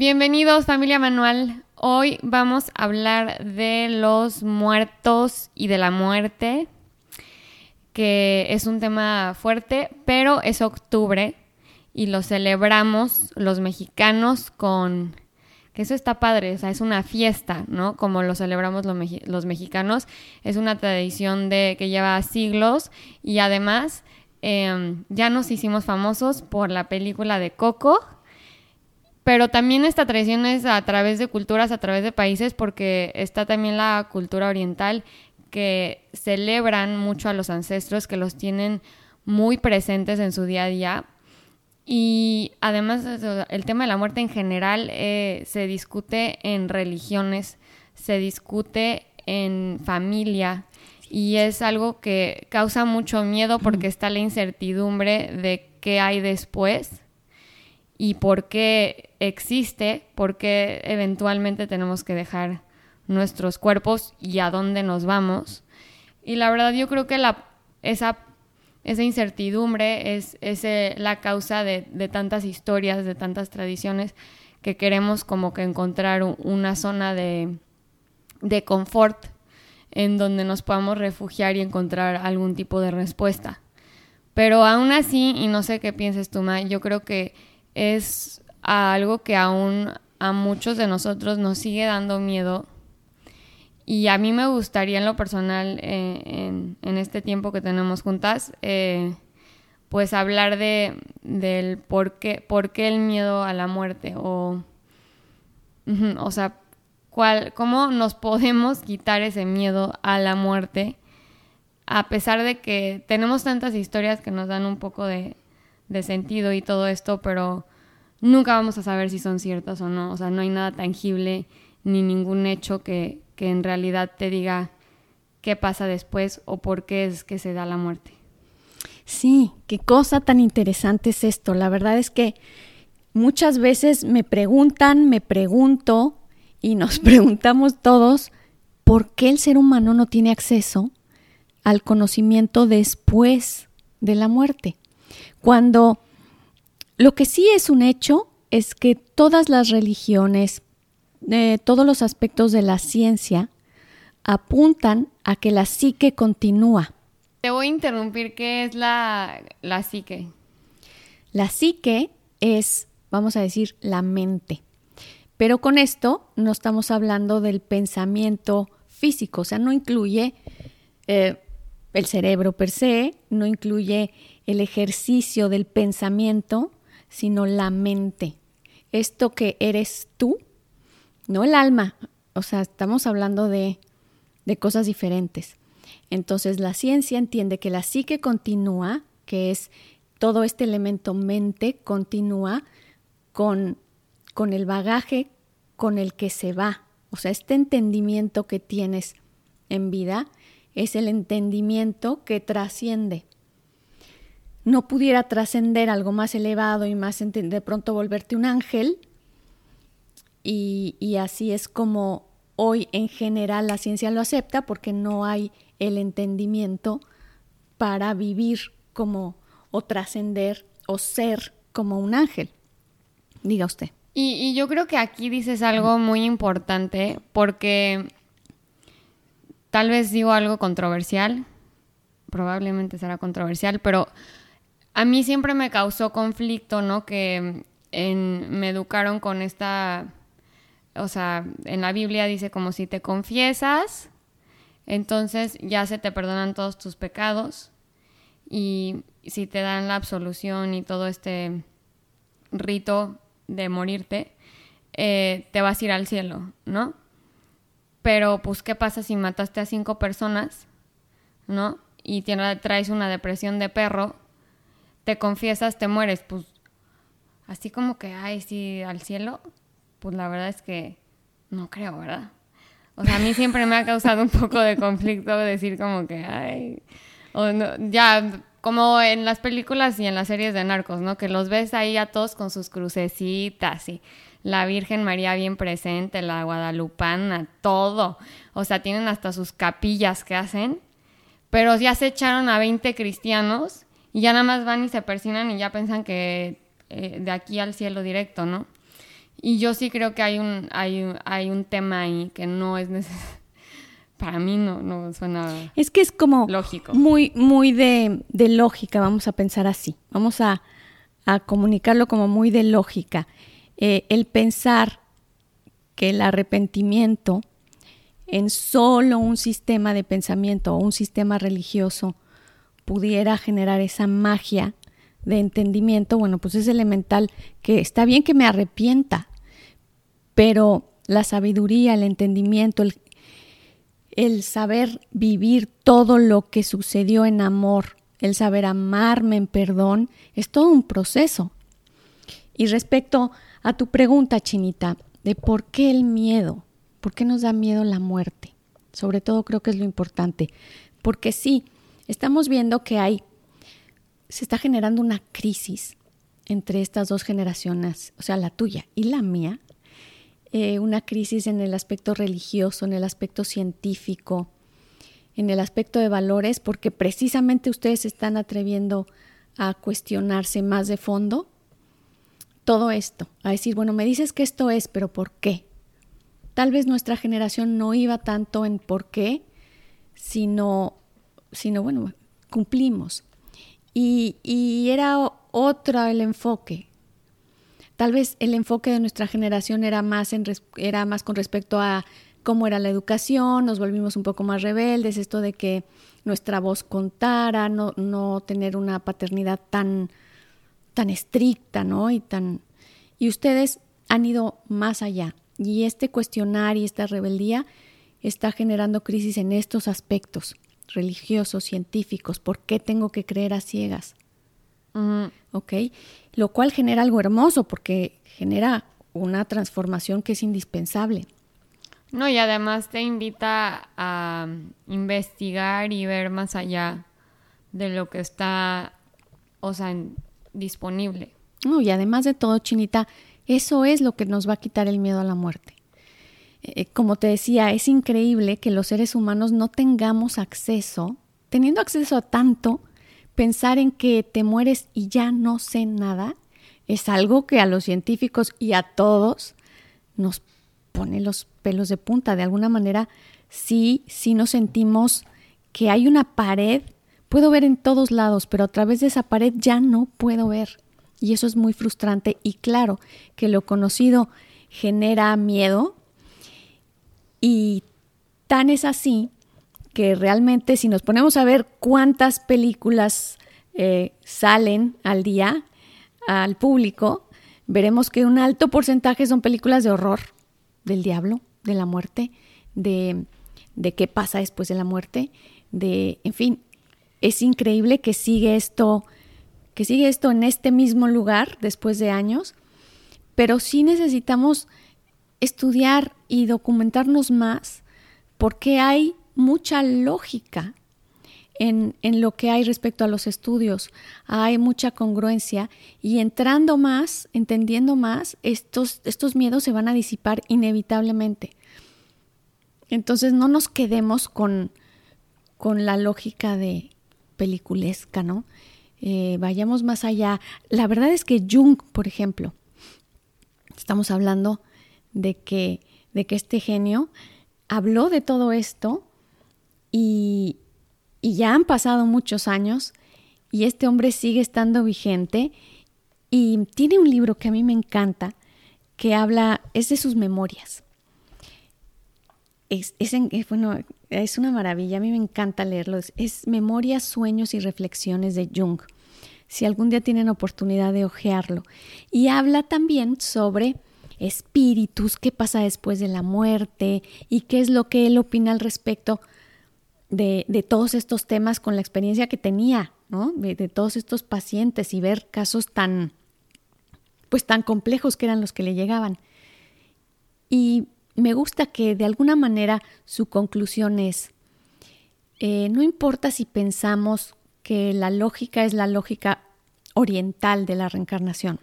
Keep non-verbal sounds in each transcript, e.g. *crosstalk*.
Bienvenidos familia Manual. Hoy vamos a hablar de los muertos y de la muerte, que es un tema fuerte, pero es octubre y lo celebramos los mexicanos con... que eso está padre, o sea, es una fiesta, ¿no? Como lo celebramos los, mexicanos, es una tradición de que lleva siglos y además eh, ya nos hicimos famosos por la película de Coco, pero también esta tradición es a través de culturas, a través de países, porque está también la cultura oriental que celebran mucho a los ancestros, que los tienen muy presentes en su día a día. Y además el tema de la muerte en general eh, se discute en religiones, se discute en familia y es algo que causa mucho miedo porque *clears throat* está la incertidumbre de qué hay después y por qué existe, por qué eventualmente tenemos que dejar nuestros cuerpos y a dónde nos vamos. Y la verdad yo creo que esa, esa incertidumbre es, es eh, la causa de, de tantas historias, de tantas tradiciones, que queremos como que encontrar un- una zona de, de confort en donde nos podamos refugiar y encontrar algún tipo de respuesta. Pero aún así, y no sé qué pienses tú, Ma, yo creo que es algo que aún a muchos de nosotros nos sigue dando miedo. Y a mí me gustaría en lo personal, eh, en, en este tiempo que tenemos juntas, eh, pues hablar de, del por qué, por qué el miedo a la muerte o, o sea, cuál, cómo nos podemos quitar ese miedo a la muerte a pesar de que tenemos tantas historias que nos dan un poco de, de sentido y todo esto, pero nunca vamos a saber si son ciertas o no. O sea, no hay nada tangible ni ningún hecho que, que en realidad te diga qué pasa después o por qué es que se da la muerte. Sí, qué cosa tan interesante es esto. La verdad es que muchas veces me preguntan, me pregunto y nos *laughs* preguntamos todos por qué el ser humano no tiene acceso al conocimiento después de la muerte. Cuando lo que sí es un hecho es que todas las religiones, eh, todos los aspectos de la ciencia apuntan a que la psique continúa. Te voy a interrumpir, ¿qué es la, la psique? La psique es, vamos a decir, la mente. Pero con esto no estamos hablando del pensamiento físico, o sea, no incluye eh, el cerebro per se, no incluye el ejercicio del pensamiento, sino la mente. Esto que eres tú, no el alma, o sea, estamos hablando de, de cosas diferentes. Entonces la ciencia entiende que la psique continúa, que es todo este elemento mente, continúa con, con el bagaje con el que se va. O sea, este entendimiento que tienes en vida es el entendimiento que trasciende. No pudiera trascender algo más elevado y más de pronto volverte un ángel. Y, y así es como hoy en general la ciencia lo acepta porque no hay el entendimiento para vivir como o trascender o ser como un ángel. Diga usted. Y, y yo creo que aquí dices algo muy importante porque tal vez digo algo controversial, probablemente será controversial, pero a mí siempre me causó conflicto, ¿no? Que en- me educaron con esta, o sea, en la Biblia dice como si te confiesas, entonces ya se te perdonan todos tus pecados y si te dan la absolución y todo este rito de morirte, eh, te vas a ir al cielo, ¿no? Pero pues, ¿qué pasa si mataste a cinco personas, ¿no? Y traes una depresión de perro, te confiesas, te mueres, pues así como que, ay, sí, al cielo, pues la verdad es que no creo, ¿verdad? O sea, a mí siempre me ha causado un poco de conflicto decir como que, ay, o no, ya, como en las películas y en las series de narcos, ¿no? Que los ves ahí a todos con sus crucecitas y la Virgen María bien presente, la Guadalupana, todo. O sea, tienen hasta sus capillas que hacen, pero ya se echaron a 20 cristianos y ya nada más van y se persinan y ya piensan que eh, de aquí al cielo directo, ¿no? Y yo sí creo que hay un, hay, hay un tema ahí que no es necesario. *laughs* Para mí no, no suena. Es que es como. Lógico. Muy, muy de, de lógica, vamos a pensar así. Vamos a, a comunicarlo como muy de lógica. Eh, el pensar que el arrepentimiento en solo un sistema de pensamiento o un sistema religioso pudiera generar esa magia de entendimiento, bueno, pues es elemental que está bien que me arrepienta, pero la sabiduría, el entendimiento, el, el saber vivir todo lo que sucedió en amor, el saber amarme en perdón, es todo un proceso. Y respecto a tu pregunta, Chinita, de por qué el miedo, por qué nos da miedo la muerte, sobre todo creo que es lo importante, porque sí, estamos viendo que hay, se está generando una crisis entre estas dos generaciones, o sea, la tuya y la mía, eh, una crisis en el aspecto religioso, en el aspecto científico, en el aspecto de valores, porque precisamente ustedes están atreviendo a cuestionarse más de fondo todo esto, a decir, bueno, me dices que esto es, pero ¿por qué? Tal vez nuestra generación no iba tanto en por qué, sino, sino bueno, cumplimos. Y, y era otro el enfoque. Tal vez el enfoque de nuestra generación era más, en, era más con respecto a cómo era la educación, nos volvimos un poco más rebeldes, esto de que nuestra voz contara, no, no tener una paternidad tan, tan estricta, ¿no? Y tan y ustedes han ido más allá y este cuestionar y esta rebeldía está generando crisis en estos aspectos religiosos, científicos, ¿por qué tengo que creer a ciegas? ¿Ok? Lo cual genera algo hermoso porque genera una transformación que es indispensable. No, y además te invita a investigar y ver más allá de lo que está, o sea, disponible. No, y además de todo, Chinita, eso es lo que nos va a quitar el miedo a la muerte. Eh, como te decía, es increíble que los seres humanos no tengamos acceso, teniendo acceso a tanto, pensar en que te mueres y ya no sé nada, es algo que a los científicos y a todos nos pone los pelos de punta. De alguna manera, sí, sí nos sentimos que hay una pared Puedo ver en todos lados, pero a través de esa pared ya no puedo ver. Y eso es muy frustrante. Y claro que lo conocido genera miedo. Y tan es así que realmente si nos ponemos a ver cuántas películas eh, salen al día al público, veremos que un alto porcentaje son películas de horror, del diablo, de la muerte, de, de qué pasa después de la muerte, de, en fin, es increíble que sigue esto, que sigue esto en este mismo lugar después de años, pero sí necesitamos estudiar y documentarnos más porque hay mucha lógica en, en, lo que hay respecto a los estudios. Hay mucha congruencia y entrando más, entendiendo más, estos, estos miedos se van a disipar inevitablemente. Entonces no nos quedemos con, con la lógica de peliculesca, ¿no? Eh, vayamos más allá. La verdad es que Jung, por ejemplo, estamos hablando de que, de que este genio habló de todo esto y, y ya han pasado muchos años y este hombre sigue estando vigente y tiene un libro que a mí me encanta que habla, es de sus memorias. Es, es, en, bueno, es una maravilla, a mí me encanta leerlos. Es Memorias, Sueños y Reflexiones de Jung. Si algún día tienen oportunidad de hojearlo. Y habla también sobre espíritus, qué pasa después de la muerte y qué es lo que él opina al respecto de, de todos estos temas con la experiencia que tenía, ¿no? De, de, todos estos pacientes y ver casos tan, pues tan complejos que eran los que le llegaban. Y me gusta que de alguna manera su conclusión es, eh, no importa si pensamos que la lógica es la lógica oriental de la reencarnación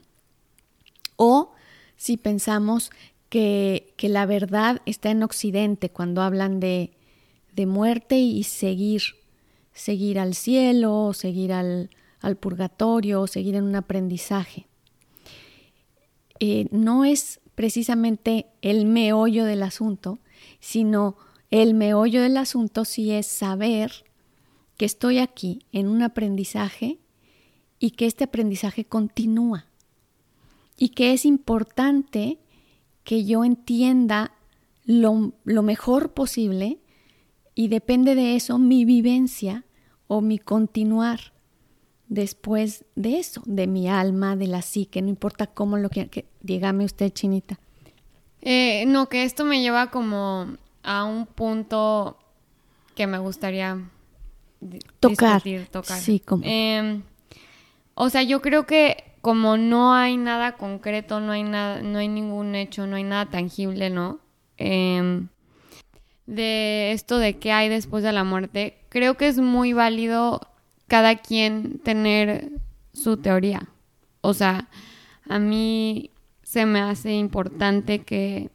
o si pensamos que, la verdad está en Occidente cuando hablan de, muerte y seguir, seguir al cielo, seguir al, purgatorio, seguir en un aprendizaje. Eh, no es precisamente el meollo del asunto, sino el meollo del asunto sí es saber que estoy aquí en un aprendizaje y que este aprendizaje continúa. Y que es importante que yo entienda lo, mejor posible y depende de eso mi vivencia o mi continuar después de eso, de mi alma, de la psique, no importa cómo lo que, dígame usted, Chinita. Eh, no, que esto me lleva como a un punto que me gustaría tocar. tocar. Sí, como. Em, o sea, yo creo que como no hay nada concreto, no hay nada, no hay ningún hecho, no hay nada tangible, ¿no? Em, de esto de qué hay después de la muerte, creo que es muy válido cada quien tener su teoría. O sea, a mí se me hace importante que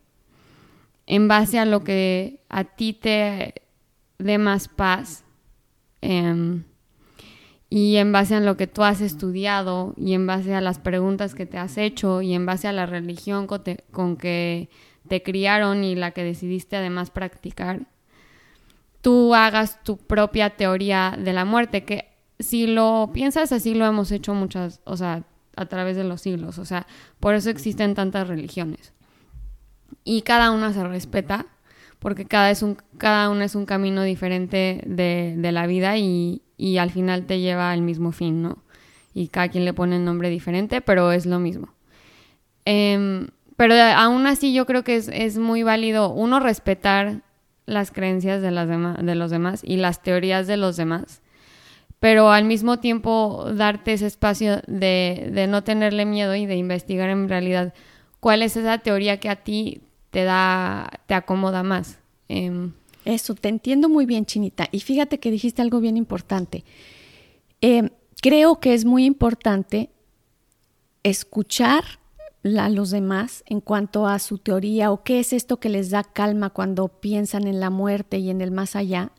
en base a lo que a ti te dé más paz, eh, y en base a lo que tú has estudiado y en base a las preguntas que te has hecho y en base a la religión con, que te criaron y la que decidiste además practicar, tú hagas tu propia teoría de la muerte, que si lo piensas así lo hemos hecho muchas, o sea, a través de los siglos, o sea, por eso existen tantas religiones. Y cada una se respeta, porque cada, es un, cada una es un camino diferente de, de la vida y, y al final te lleva al mismo fin, ¿no? Y cada quien le pone el nombre diferente, pero es lo mismo. Em, pero aún así yo creo que es, muy válido, uno, respetar las creencias de, las de los demás y las teorías de los demás, pero al mismo tiempo darte ese espacio de, de no tenerle miedo y de investigar en realidad cuál es esa teoría que a ti te da, te acomoda más. Eh, eso, te entiendo muy bien, Chinita. Y fíjate que dijiste algo bien importante. Eh, creo que es muy importante escuchar a los demás en cuanto a su teoría o qué es esto que les da calma cuando piensan en la muerte y en el más allá.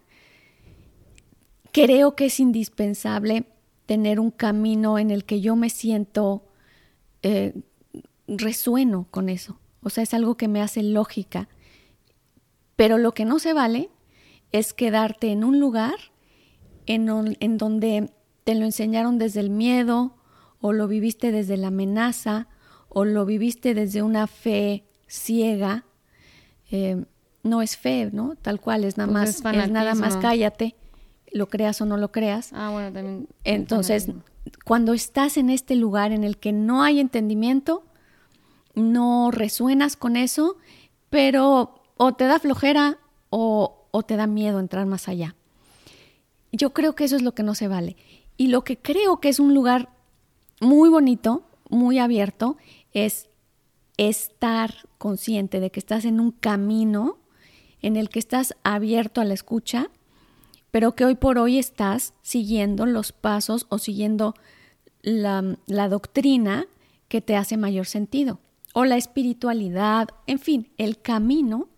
Creo que es indispensable tener un camino en el que yo me siento, eh, resueno con eso. O sea, es algo que me hace lógica pero lo que no se vale es quedarte en un lugar en, donde te lo enseñaron desde el miedo o lo viviste desde la amenaza o lo viviste desde una fe ciega. Eh, no es fe, ¿no? Tal cual, es nada pues más, es, nada más cállate, lo creas o no lo creas. Ah, bueno, también. Entonces, cuando estás en este lugar en el que no hay entendimiento, no resuenas con eso, pero o te da flojera o, te da miedo entrar más allá. Yo creo que eso es lo que no se vale. Y lo que creo que es un lugar muy bonito, muy abierto, es estar consciente de que estás en un camino en el que estás abierto a la escucha, pero que hoy por hoy estás siguiendo los pasos o siguiendo la, la doctrina que te hace mayor sentido, o la espiritualidad, en fin, el camino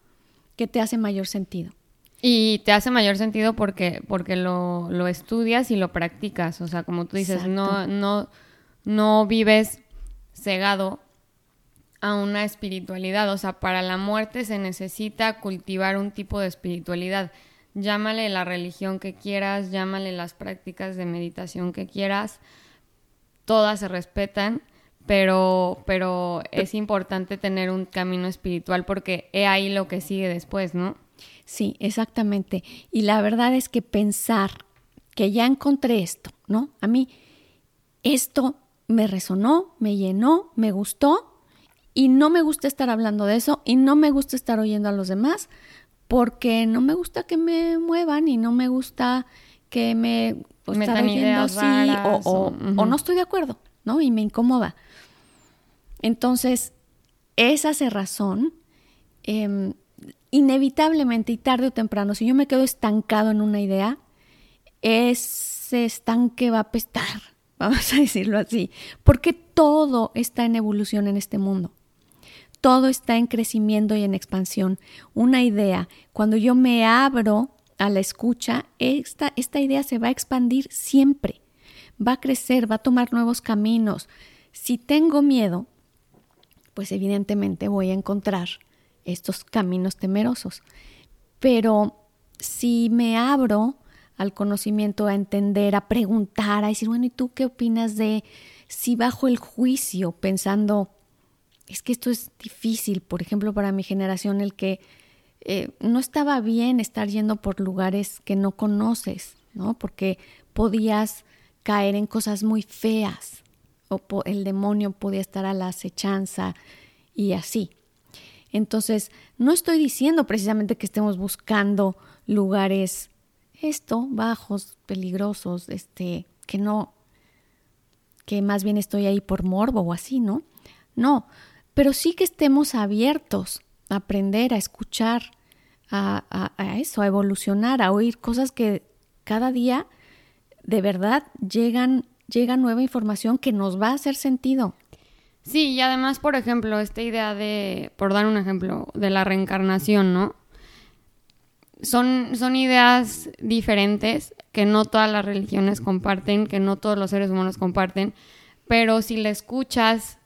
que te hace mayor sentido. Y te hace mayor sentido porque, porque lo, lo estudias y lo practicas. O sea, como tú dices, no, no, no vives cegado a una espiritualidad. O sea, para la muerte se necesita cultivar un tipo de espiritualidad. Llámale la religión que quieras, llámale las prácticas de meditación que quieras. Todas se respetan pero, pero es importante tener un camino espiritual porque he ahí lo que sigue después, ¿no? Sí, exactamente. Y la verdad es que pensar que ya encontré esto, ¿no? A mí esto me resonó, me llenó, me gustó y no me gusta estar hablando de eso y no me gusta estar oyendo a los demás porque no me gusta que me muevan y no me gusta que me pues, estar oyendo o, o, no estoy de acuerdo, ¿no? Y me incomoda. Entonces, esa cerrazón, eh, inevitablemente y tarde o temprano, si yo me quedo estancado en una idea, ese estanque va a apestar, *laughs* vamos a decirlo así, porque todo está en evolución en este mundo. Todo está en crecimiento y en expansión. Una idea, cuando yo me abro a la escucha, esta, esta idea se va a expandir siempre, va a crecer, va a tomar nuevos caminos. Si tengo miedo, pues evidentemente voy a encontrar estos caminos temerosos. Pero si me abro al conocimiento, a entender, a preguntar, a decir, bueno, ¿y tú qué opinas de si bajo el juicio pensando, es que esto es difícil, por ejemplo, para mi generación, el que eh, no estaba bien estar yendo por lugares que no conoces, ¿no? Porque podías caer en cosas muy feas o el demonio podía estar a la acechanza y así. Entonces, no estoy diciendo precisamente que estemos buscando lugares esto bajos, peligrosos, este, que no que más bien estoy ahí por morbo o así, ¿no? No, pero sí que estemos abiertos a aprender, a escuchar, a, eso, a evolucionar, a oír cosas que cada día de verdad llegan, llega nueva información que nos va a hacer sentido. Sí, y además, por ejemplo, esta idea de, por dar un ejemplo, de la reencarnación, ¿no? Son, son ideas diferentes que no todas las religiones comparten, que no todos los seres humanos comparten, pero si le escuchas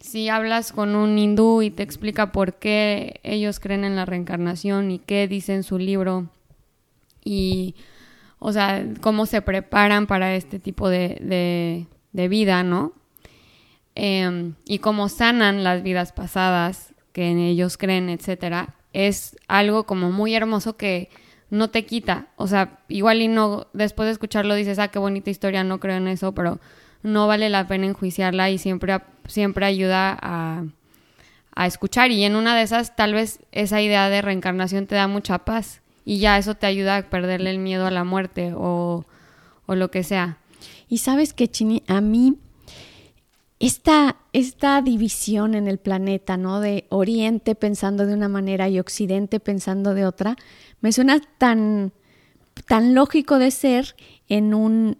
si hablas con un hindú y te explica por qué ellos creen en la reencarnación y qué dice en su libro y, o sea, cómo se preparan para este tipo de, vida, ¿no? Em, y cómo sanan las vidas pasadas que en ellos creen, etcétera, es algo como muy hermoso que no te quita. O sea, igual y no, después de escucharlo dices, ah, qué bonita historia, no creo en eso, pero no vale la pena enjuiciarla y siempre, siempre ayuda a, a escuchar. Y en una de esas, tal vez esa idea de reencarnación te da mucha paz y ya eso te ayuda a perderle el miedo a la muerte o, o lo que sea. Y sabes que, Chini, a mí esta, esta división en el planeta, ¿no? De Oriente pensando de una manera y Occidente pensando de otra, me suena tan, tan lógico de ser en un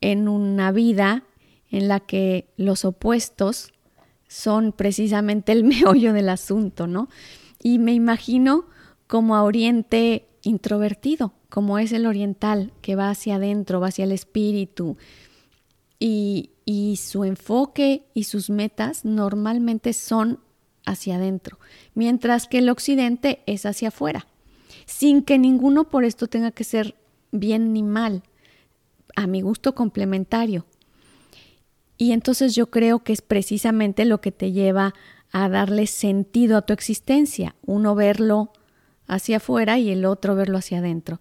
en una vida en la que los opuestos son precisamente el *laughs* meollo del asunto, ¿no? Y me imagino como a Oriente introvertido, como es el oriental, que va hacia adentro, va hacia el espíritu, y, su enfoque y sus metas normalmente son hacia adentro, mientras que el occidente es hacia afuera, sin que ninguno por esto tenga que ser bien ni mal, a mi gusto complementario. Y entonces yo creo que es precisamente lo que te lleva a darle sentido a tu existencia, uno verlo hacia afuera y el otro verlo hacia adentro.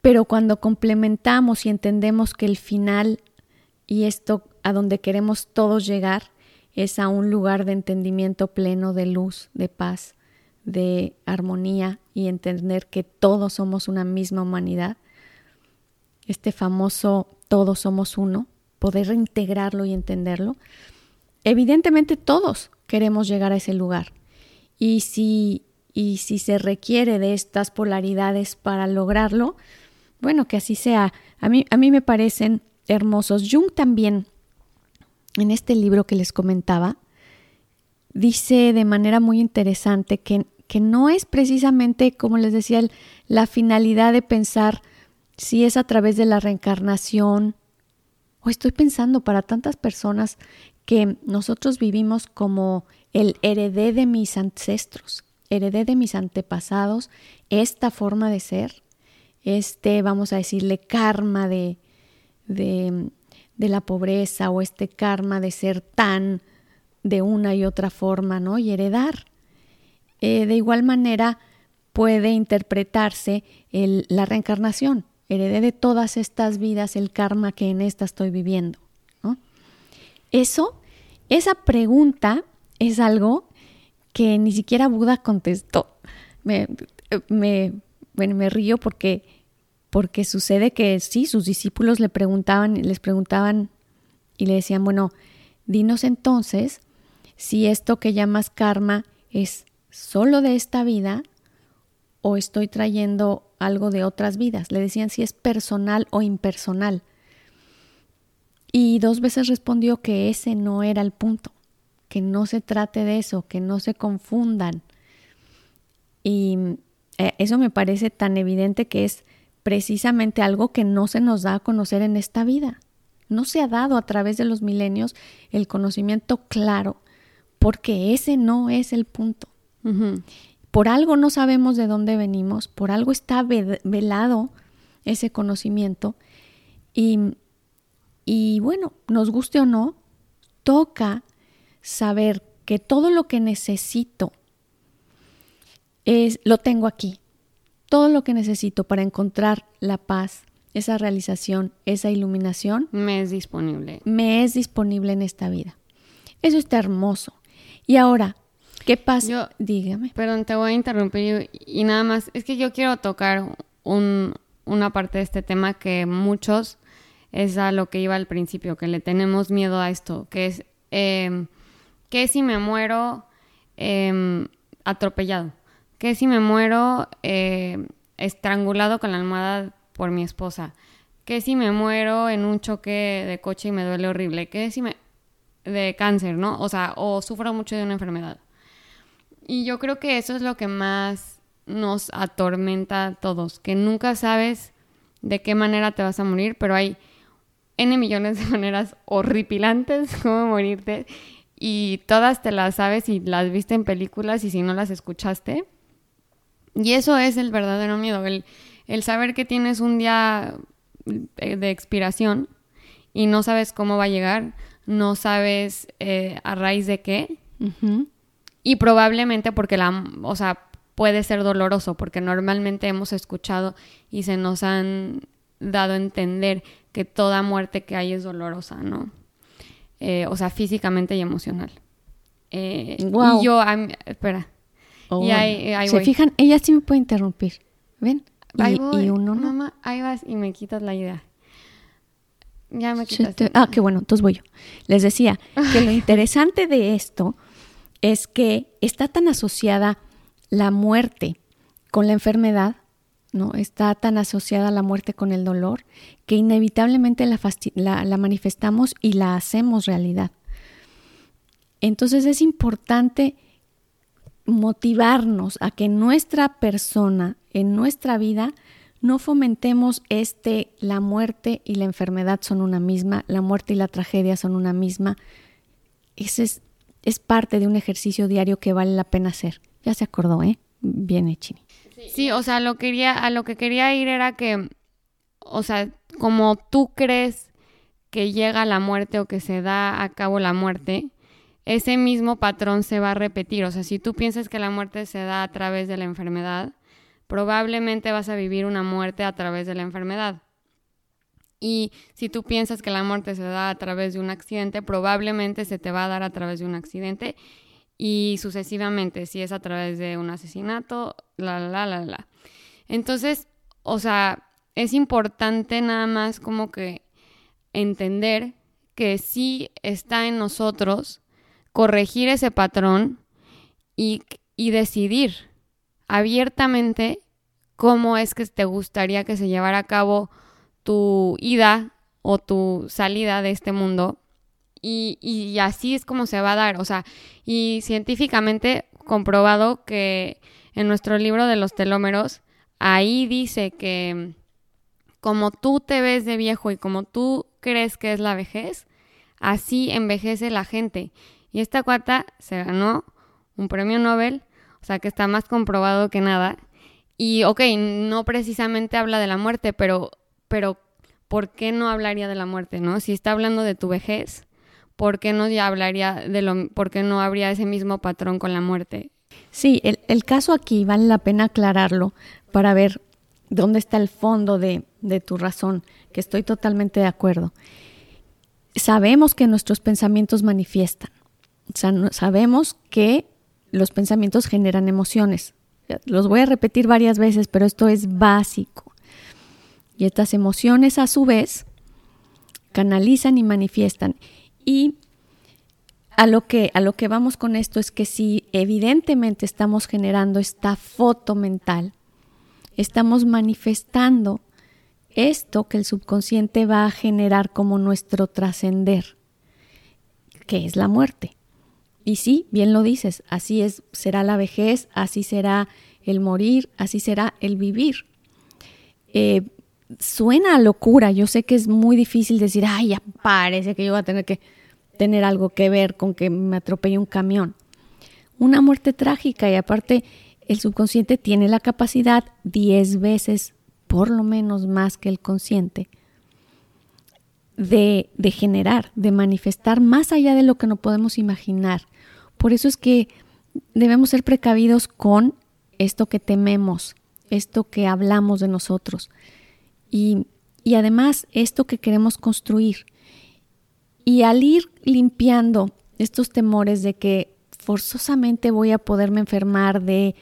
Pero cuando complementamos y entendemos que el final y esto a donde queremos todos llegar es a un lugar de entendimiento pleno, de luz, de paz, de armonía y entender que todos somos una misma humanidad, este famoso todos somos uno, poder reintegrarlo y entenderlo, evidentemente todos queremos llegar a ese lugar. Y si, y si se requiere de estas polaridades para lograrlo, bueno, que así sea. A mí, a mí me parecen hermosos. Jung también, en este libro que les comentaba, dice de manera muy interesante que, que no es precisamente, como les decía, la finalidad de pensar si es a través de la reencarnación, estoy pensando para tantas personas que nosotros vivimos como el heredé de mis ancestros, heredé de mis antepasados, esta forma de ser, este, vamos a decirle, karma de, de, de la pobreza o este karma de ser tan de una y otra forma, ¿no? Y heredar. Eh, de igual manera puede interpretarse la reencarnación heredé de todas estas vidas el karma que en esta estoy viviendo. Eso, esa pregunta es algo que ni siquiera Buda contestó. Me, me, me río porque, porque sucede que sí, sus discípulos le preguntaban, les preguntaban y le decían, bueno, dinos entonces si esto que llamas karma es solo de esta vida o estoy trayendo algo de otras vidas. Le decían si es personal o impersonal. Y dos veces respondió que ese no era el punto, que no se trate de eso, que no se confundan. Y eh, eso me parece tan evidente que es precisamente algo que no se nos da a conocer en esta vida. No se ha dado a través de los milenios el conocimiento claro, porque ese no es el punto. Por algo no sabemos de dónde venimos, por algo está velado ese conocimiento y, y bueno, nos guste o no, toca saber que todo lo que necesito es, lo tengo aquí. Todo lo que necesito para encontrar la paz, esa realización, esa iluminación. Me es disponible. Me es disponible en esta vida. Eso está hermoso. Y ahora, ¿Qué pasa? Dígame. Perdón, te voy a interrumpir y, nada más. Es que yo quiero tocar un, una parte de este tema que muchos es a lo que iba al principio, que le tenemos miedo a esto, que es eh, ¿qué si me muero em, atropellado? ¿Qué si me muero eh, estrangulado con la almohada por mi esposa? ¿Qué si me muero en un choque de coche y me duele horrible? ¿Qué si me... de cáncer, ¿no? O sea, o sufro mucho de una enfermedad. Y yo creo que eso es lo que más nos atormenta a todos, que nunca sabes de qué manera te vas a morir, pero hay N millones de *laughs* maneras horripilantes *laughs* como morirte y todas te las sabes y las viste en películas y si no las escuchaste. Y eso es el verdadero miedo, el, saber que tienes un día de expiración y no sabes cómo va a llegar, no sabes eh, a raíz de qué. Y probablemente porque la, o sea, puede ser doloroso, porque normalmente hemos escuchado y se nos han dado a entender que toda muerte que hay es dolorosa, ¿no? Eh, o sea, físicamente y emocional. Eh, y yo, espera. Oh, y ahí, Se fijan, ella sí me puede interrumpir. ¿Ven? Y, uno no. Mamá, ahí vas y me quitas la idea. Ya me quitas. Ah, qué bueno, entonces voy yo. Les decía que lo *laughs* interesante de esto es que está tan asociada la muerte con la enfermedad, ¿no? Está tan asociada la muerte con el dolor que inevitablemente la, manifestamos y la hacemos realidad. Entonces es importante motivarnos a que nuestra persona, en nuestra vida, no fomentemos este, la muerte y la enfermedad son una misma, la muerte y la tragedia son una misma. Ese es es parte de un ejercicio diario que vale la pena hacer. Ya se acordó, ¿eh? Bien Chini. Sí, o sea, lo quería, a lo que quería ir era que, o sea, como tú crees que llega la muerte o que se da a cabo la muerte, ese mismo patrón se va a repetir. O sea, si tú piensas que la muerte se da a través de la enfermedad, probablemente vas a vivir una muerte a través de la enfermedad. Y si tú piensas que la muerte se da a través de un accidente, probablemente se te va a dar a través de un accidente y sucesivamente, si es a través de un asesinato, la, la, la, la. Entonces, o sea, es importante nada más como que entender que sí está en nosotros corregir ese patrón y, y decidir abiertamente cómo es que te gustaría que se llevara a cabo tu ida o tu salida de este mundo. Y, así es como se va a dar. O sea, y científicamente comprobado que en nuestro libro de los telómeros, ahí dice que como tú te ves de viejo y como tú crees que es la vejez, así envejece la gente. Y esta cuata se ganó un premio Nobel, o sea que está más comprobado que nada. Y ok, no precisamente habla de la muerte, pero pero ¿por qué no hablaría de la muerte, no? Si está hablando de tu vejez, ¿por qué no ya hablaría de lo, por qué no habría ese mismo patrón con la muerte? Sí, el, caso aquí vale la pena aclararlo para ver dónde está el fondo de, de tu razón, que estoy totalmente de acuerdo. Sabemos que nuestros pensamientos manifiestan, sabemos que los pensamientos generan emociones. Los voy a repetir varias veces, pero esto es básico. Y estas emociones a su vez canalizan y manifiestan. Y a lo que a lo que vamos con esto es que si evidentemente estamos generando esta foto mental, estamos manifestando esto que el subconsciente va a generar como nuestro trascender, que es la muerte. Y sí, bien lo dices, así es, será la vejez, así será el morir, así será el vivir. Eh, suena a locura, yo sé que es muy difícil decir, ay, ya parece que yo voy a tener que tener algo que ver con que me atropelle un camión. Una muerte trágica y aparte el subconsciente tiene la capacidad diez veces, por lo menos más que el consciente, de, de generar, de manifestar más allá de lo que no podemos imaginar. Por eso es que debemos ser precavidos con esto que tememos, esto que hablamos de nosotros y, y además esto que queremos construir. Y al ir limpiando estos temores de que forzosamente voy a poderme enfermar de,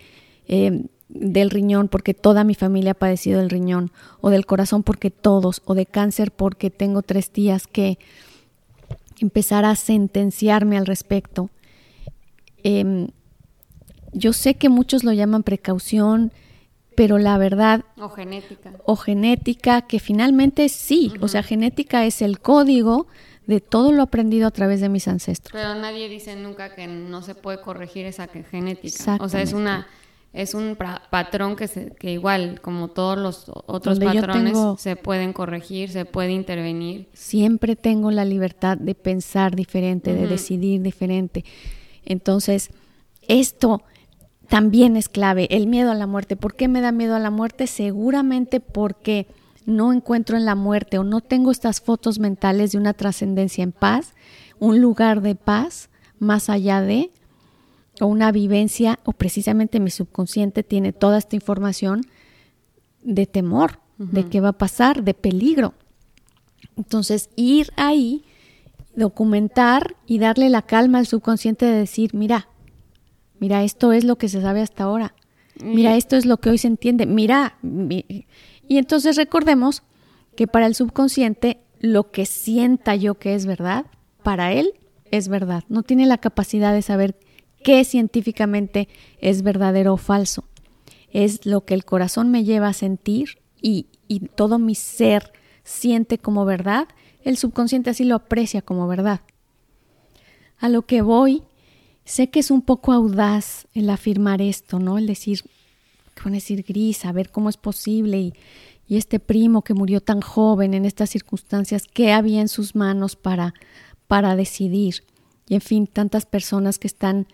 eh, del riñón porque toda mi familia ha padecido del riñón, o del corazón porque todos, o de cáncer porque tengo tres tías que empezar a sentenciarme al respecto. Em, yo sé que muchos lo llaman precaución, pero la verdad... O genética. O genética, que finalmente sí, o sea, genética es el código de todo lo aprendido a través de mis ancestros. Pero nadie dice nunca que no se puede corregir esa genética. O sea, es una es un patrón que, se, que igual, como todos los otros patrones, se pueden corregir, se puede intervenir. Siempre tengo la libertad de pensar diferente, de decidir diferente. Entonces, esto también es clave, el miedo a la muerte. ¿Por qué me da miedo a la muerte? Seguramente porque no encuentro en la muerte o no tengo estas fotos mentales de una trascendencia en paz, un lugar de paz más allá de, o una vivencia, o precisamente mi subconsciente tiene toda esta información de temor, de qué va a pasar, de peligro. Entonces, ir ahí, documentar y darle la calma al subconsciente de decir, mira, Mira, esto es lo que se sabe hasta ahora. Mira, esto es lo que hoy se entiende. Mira. Y entonces recordemos que para el subconsciente lo que sienta yo que es verdad, para él es verdad. No tiene la capacidad de saber qué científicamente es verdadero o falso. Es lo que el corazón me lleva a sentir y, y todo mi ser siente como verdad. El subconsciente así lo aprecia como verdad. A lo que voy Sé que es un poco audaz el afirmar esto, ¿no? El decir, con decir gris, a ver cómo es posible y, y este primo que murió tan joven en estas circunstancias, ¿qué había en sus manos para, para decidir? Y en fin, tantas personas que están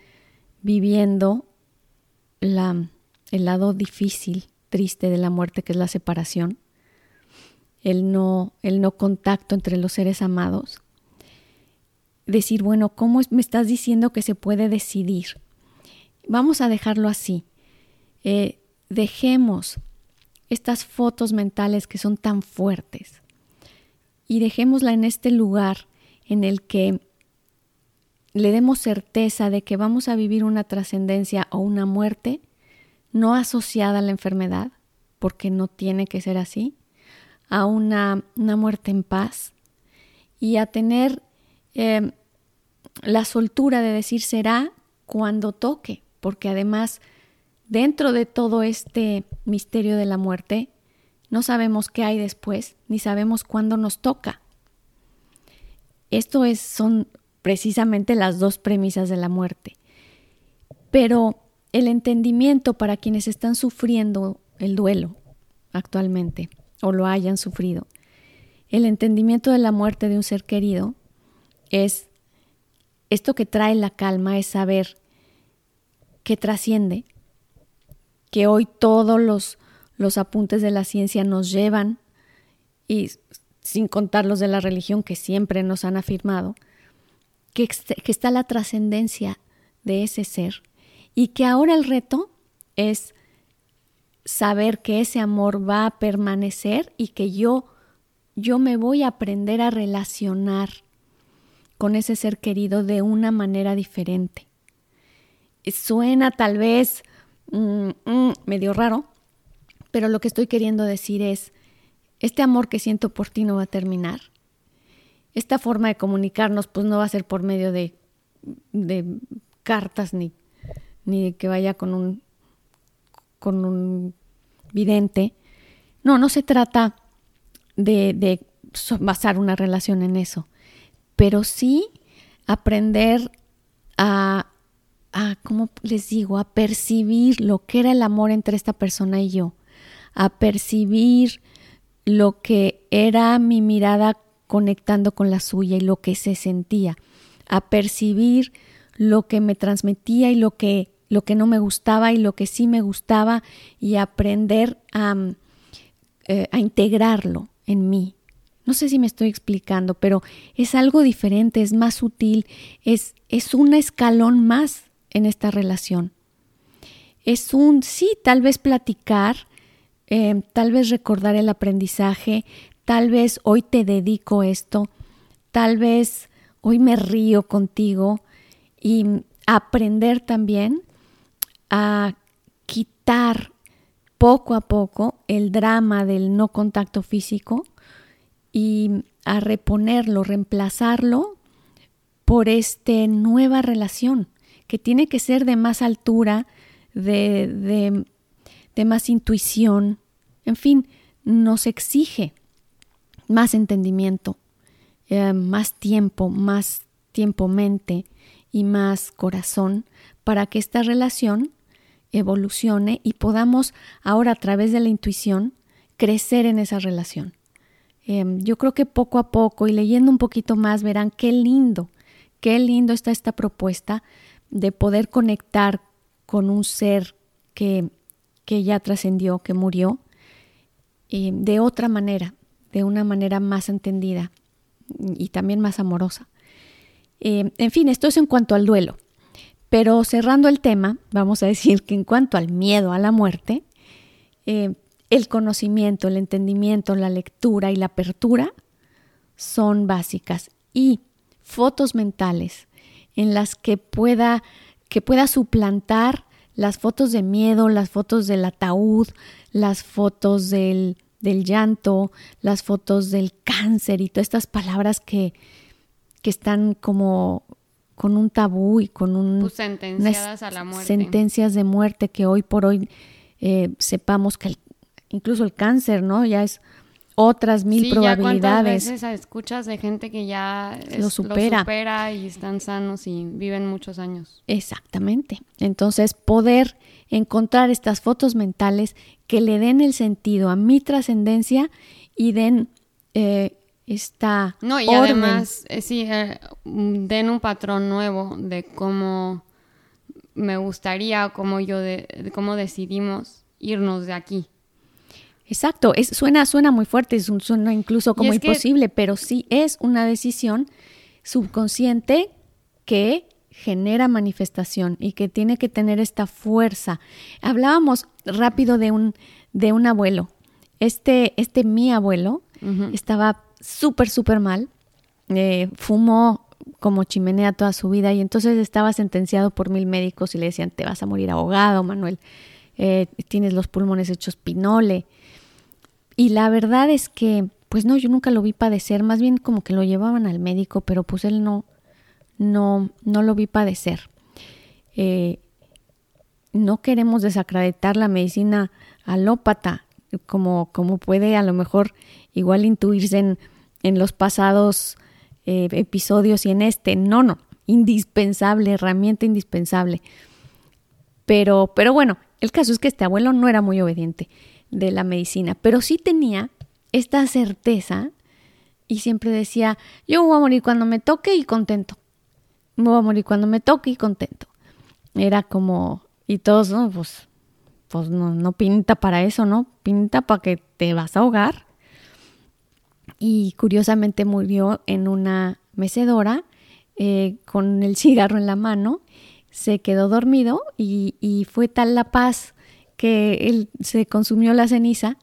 viviendo la, el lado difícil, triste de la muerte, que es la separación, el no, el no contacto entre los seres amados decir, bueno, ¿cómo me estás diciendo que se puede decidir? Vamos a dejarlo así. Eh, dejemos estas fotos mentales que son tan fuertes y dejémosla en este lugar en el que le demos certeza de que vamos a vivir una trascendencia o una muerte no asociada a la enfermedad, porque no tiene que ser así, a una, una muerte en paz y a tener Em, la soltura de decir será cuando toque, porque además dentro de todo este misterio de la muerte, no sabemos qué hay después, ni sabemos cuándo nos toca. Esto es, son precisamente las dos premisas de la muerte. Pero el entendimiento para quienes están sufriendo el duelo actualmente o lo hayan sufrido, el entendimiento de la muerte de un ser querido es esto que trae la calma, es saber que trasciende, que hoy todos los, los apuntes de la ciencia nos llevan, y sin contar los de la religión que siempre nos han afirmado, que, que está la trascendencia de ese ser y que ahora el reto es saber que ese amor va a permanecer y que yo yo me voy a aprender a relacionar con ese ser querido de una manera diferente. Suena tal vez mm, mm, medio raro, pero lo que estoy queriendo decir es, este amor que siento por ti no va a terminar. Esta forma de comunicarnos pues no va a ser por medio de cartas ni, ni de que vaya con un, con un vidente. No, no se trata de, de basar una relación en eso, pero sí aprender a, a, ¿cómo les digo?, a percibir lo que era el amor entre esta persona y yo, a percibir lo que era mi mirada conectando con la suya y lo que se sentía, a percibir lo que me transmitía y lo que, lo que no me gustaba y lo que sí me gustaba y aprender a, eh, a integrarlo en mí. No sé si me estoy explicando, pero es algo diferente, es más sutil, es, es un escalón más en esta relación. Es un, sí, tal vez platicar, eh, tal vez recordar el aprendizaje, tal vez hoy te dedico esto, tal vez hoy me río contigo y aprender también a quitar poco a poco el drama del no contacto físico y a reponerlo, reemplazarlo por esta nueva relación que tiene que ser de más altura, de, de, más intuición, en fin, nos exige más entendimiento, eh, más tiempo, más tiempo mente y más corazón para que esta relación evolucione y podamos ahora a través de la intuición crecer en esa relación. Em, yo creo que poco a poco y leyendo un poquito más verán qué lindo, qué lindo está esta propuesta de poder conectar con un ser que, que ya trascendió, que murió, de otra manera, de una manera más entendida y también más amorosa. Em, en fin, esto es en cuanto al duelo. Pero cerrando el tema, vamos a decir que en cuanto al miedo a la muerte, el conocimiento, el entendimiento, la lectura y la apertura son básicas. Y fotos mentales en las que pueda, que pueda suplantar las fotos de miedo, las fotos del ataúd, las fotos del, del llanto, las fotos del cáncer y todas estas palabras que, que están como con un tabú y con un, pues sentenciadas a la muerte. sentencias de muerte que hoy por hoy eh, sepamos que incluso el cáncer, ¿no? Ya es otras mil probabilidades. Ya veces escuchas de gente que ya lo, supera. y están sanos y viven muchos años. Exactamente. Entonces, poder encontrar estas fotos mentales que le den el sentido a mi trascendencia y den eh, esta no y además eh, sí eh, den un patrón nuevo de cómo me gustaría cómo yo de, cómo decidimos irnos de aquí exacto es, suena suena muy fuerte suena incluso como imposible pero sí es una decisión subconsciente que genera manifestación y que tiene que tener esta fuerza hablábamos rápido de un de un abuelo este este mi abuelo estaba súper, súper mal. Eh, fumó como chimenea toda su vida y entonces estaba sentenciado por mil médicos y le decían, te vas a morir ahogado, Manuel, eh, tienes los pulmones hechos pinole. Y la verdad es que, pues no, yo nunca lo vi padecer, más bien como que lo llevaban al médico, pero pues él no, no, no lo vi padecer. Eh, no queremos desacreditar la medicina alópata, como, como puede a lo mejor igual intuirse en en los pasados eh, episodios y en este. No, no, indispensable, herramienta indispensable. Pero, pero bueno, el caso es que este abuelo no era muy obediente de la medicina, pero sí tenía esta certeza y siempre decía, yo voy a morir cuando me toque y contento. Me voy a morir cuando me toque y contento. Era como, y todos, no, pues, pues no, no pinta para eso, ¿no? Pinta para que te vas a ahogar y curiosamente murió en una mecedora eh, con el cigarro en la mano, se quedó dormido y, fue tal la paz que él se consumió la ceniza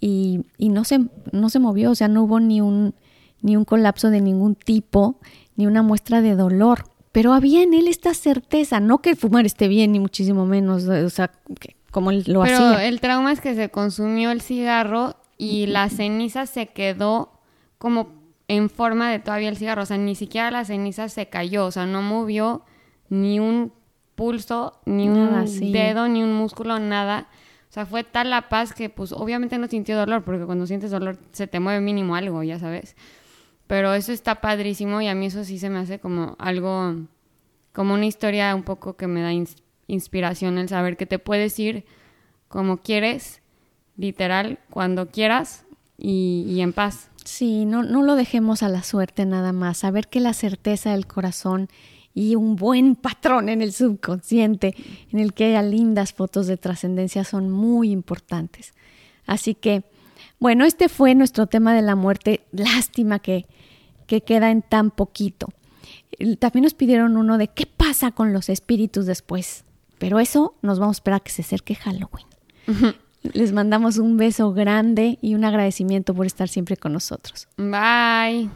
y, no, se, no se movió, o sea, no hubo ni un, ni un colapso de ningún tipo, ni una muestra de dolor. Pero había en él esta certeza, no que fumar esté bien, ni muchísimo menos, o sea, como él lo hacía. Pero el trauma es que se consumió el cigarro y la ceniza se quedó como en forma de todavía el cigarro, o sea, ni siquiera la ceniza se cayó, o sea, no movió ni un pulso, ni un dedo, ni un músculo, nada. O sea, fue tal la paz que pues obviamente no sintió dolor, porque cuando sientes dolor se te mueve mínimo algo, ya sabes. Pero eso está padrísimo y a mí eso sí se me hace como algo, como una historia un poco que me da inspiración el saber que te puedes ir como quieres, literal, cuando quieras y, y en paz. Sí, no, no lo dejemos a la suerte nada más, saber que la certeza del corazón y un buen patrón en el subconsciente en el que haya lindas fotos de trascendencia son muy importantes. Así que, bueno, este fue nuestro tema de la muerte. Lástima que, que queda en tan poquito. También nos pidieron uno de qué pasa con los espíritus después. Pero eso nos vamos a esperar a que se acerque Halloween. Les mandamos un beso grande y un agradecimiento por estar siempre con nosotros. Bye.